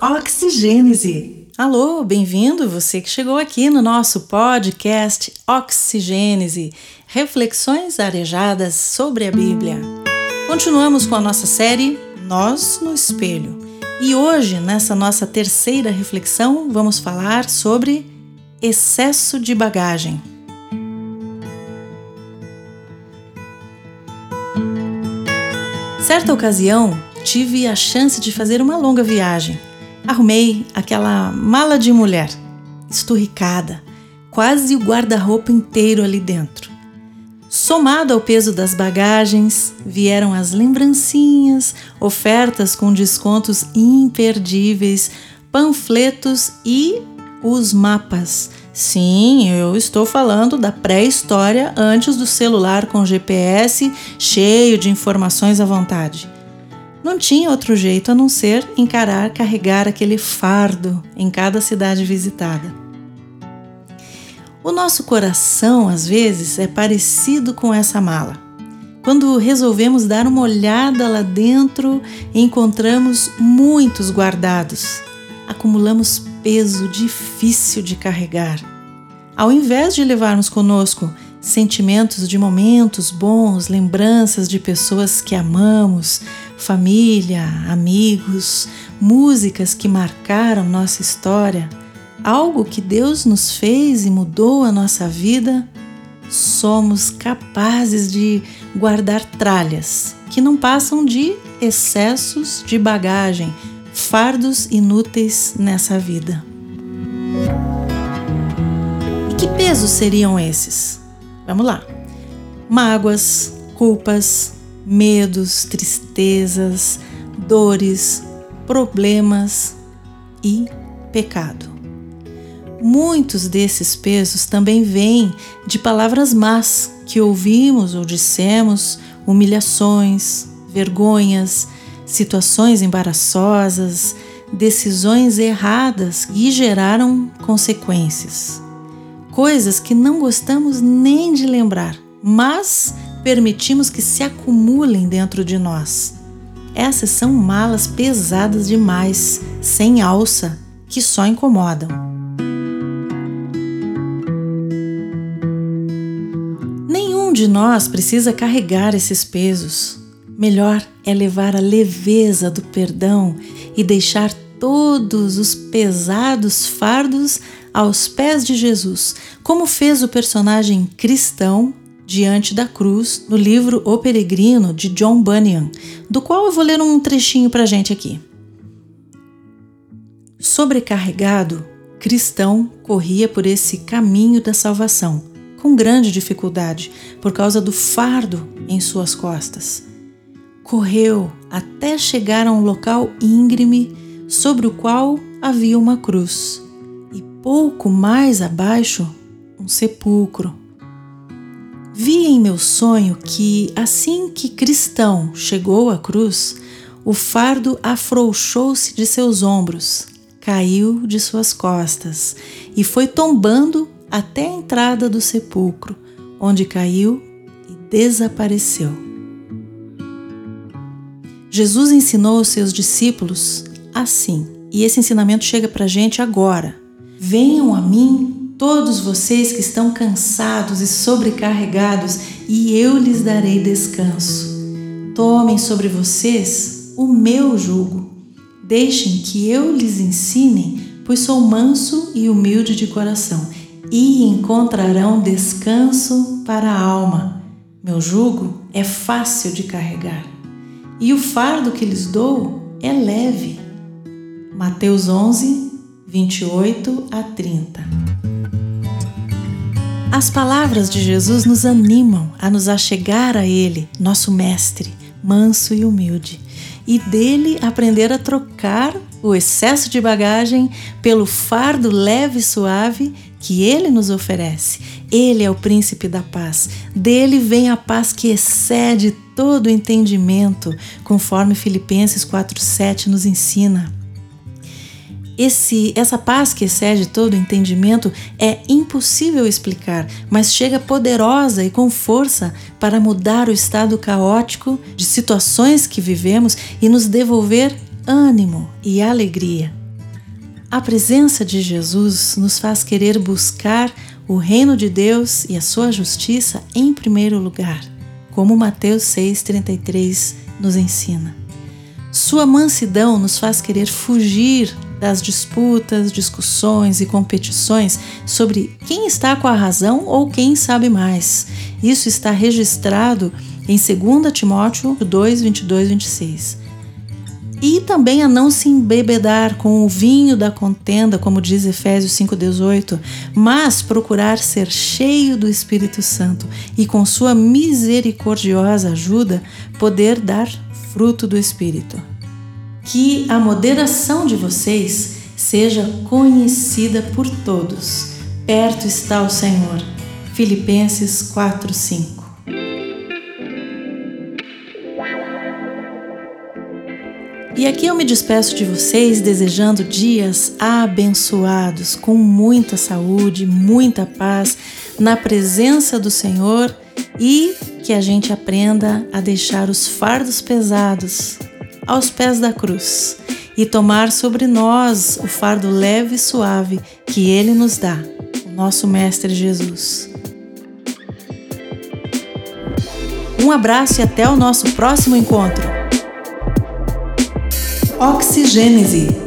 Oxigênese. Alô, bem-vindo você que chegou aqui no nosso podcast Oxigênese, reflexões arejadas sobre a Bíblia. Continuamos com a nossa série Nós no Espelho. E hoje, nessa nossa terceira reflexão, vamos falar sobre excesso de bagagem. Certa ocasião, tive a chance de fazer uma longa viagem. Arrumei aquela mala de mulher, esturricada, quase o guarda-roupa inteiro ali dentro. Somado ao peso das bagagens, vieram as lembrancinhas, ofertas com descontos imperdíveis, panfletos e os mapas. Sim, eu estou falando da pré-história antes do celular com GPS cheio de informações à vontade. Não tinha outro jeito a não ser encarar carregar aquele fardo em cada cidade visitada. O nosso coração, às vezes, é parecido com essa mala. Quando resolvemos dar uma olhada lá dentro, encontramos muitos guardados. Acumulamos peso difícil de carregar. Ao invés de levarmos conosco sentimentos de momentos bons, lembranças de pessoas que amamos, família, amigos, músicas que marcaram nossa história, algo que Deus nos fez e mudou a nossa vida, somos capazes de guardar tralhas que não passam de excessos de bagagem, fardos inúteis nessa vida. Pesos seriam esses? Vamos lá. Mágoas, culpas, medos, tristezas, dores, problemas e pecado. Muitos desses pesos também vêm de palavras más que ouvimos ou dissemos, humilhações, vergonhas, situações embaraçosas, decisões erradas e geraram consequências coisas que não gostamos nem de lembrar, mas permitimos que se acumulem dentro de nós. Essas são malas pesadas demais, sem alça, que só incomodam. Nenhum de nós precisa carregar esses pesos. Melhor é levar a leveza do perdão e deixar todos os pesados fardos aos pés de Jesus, como fez o personagem cristão diante da cruz no livro O Peregrino de John Bunyan, do qual eu vou ler um trechinho para gente aqui. Sobrecarregado, cristão corria por esse caminho da salvação, com grande dificuldade, por causa do fardo em suas costas. Correu até chegar a um local íngreme sobre o qual havia uma cruz pouco mais abaixo, um sepulcro. Vi em meu sonho que, assim que cristão chegou à cruz, o fardo afrouxou-se de seus ombros, caiu de suas costas e foi tombando até a entrada do sepulcro, onde caiu e desapareceu. Jesus ensinou os seus discípulos assim, e esse ensinamento chega para a gente agora, Venham a mim todos vocês que estão cansados e sobrecarregados, e eu lhes darei descanso. Tomem sobre vocês o meu jugo. Deixem que eu lhes ensine, pois sou manso e humilde de coração, e encontrarão descanso para a alma. Meu jugo é fácil de carregar, e o fardo que lhes dou é leve. Mateus 11, 28 a 30. As palavras de Jesus nos animam a nos achegar a Ele, nosso Mestre, manso e humilde, e dele aprender a trocar o excesso de bagagem pelo fardo leve e suave que ele nos oferece. Ele é o príncipe da paz. Dele vem a paz que excede todo entendimento, conforme Filipenses 4:7 nos ensina. Esse, essa paz que excede todo entendimento é impossível explicar, mas chega poderosa e com força para mudar o estado caótico de situações que vivemos e nos devolver ânimo e alegria. A presença de Jesus nos faz querer buscar o reino de Deus e a sua justiça em primeiro lugar, como Mateus 6,33 nos ensina. Sua mansidão nos faz querer fugir das disputas, discussões e competições sobre quem está com a razão ou quem sabe mais. Isso está registrado em 2 Timóteo 2, 22, 26. E também a não se embebedar com o vinho da contenda, como diz Efésios 5,18, mas procurar ser cheio do Espírito Santo e, com sua misericordiosa ajuda, poder dar fruto do Espírito que a moderação de vocês seja conhecida por todos. Perto está o Senhor. Filipenses 4:5. E aqui eu me despeço de vocês desejando dias abençoados, com muita saúde, muita paz, na presença do Senhor e que a gente aprenda a deixar os fardos pesados aos pés da cruz e tomar sobre nós o fardo leve e suave que Ele nos dá, o nosso Mestre Jesus. Um abraço e até o nosso próximo encontro. Oxigênese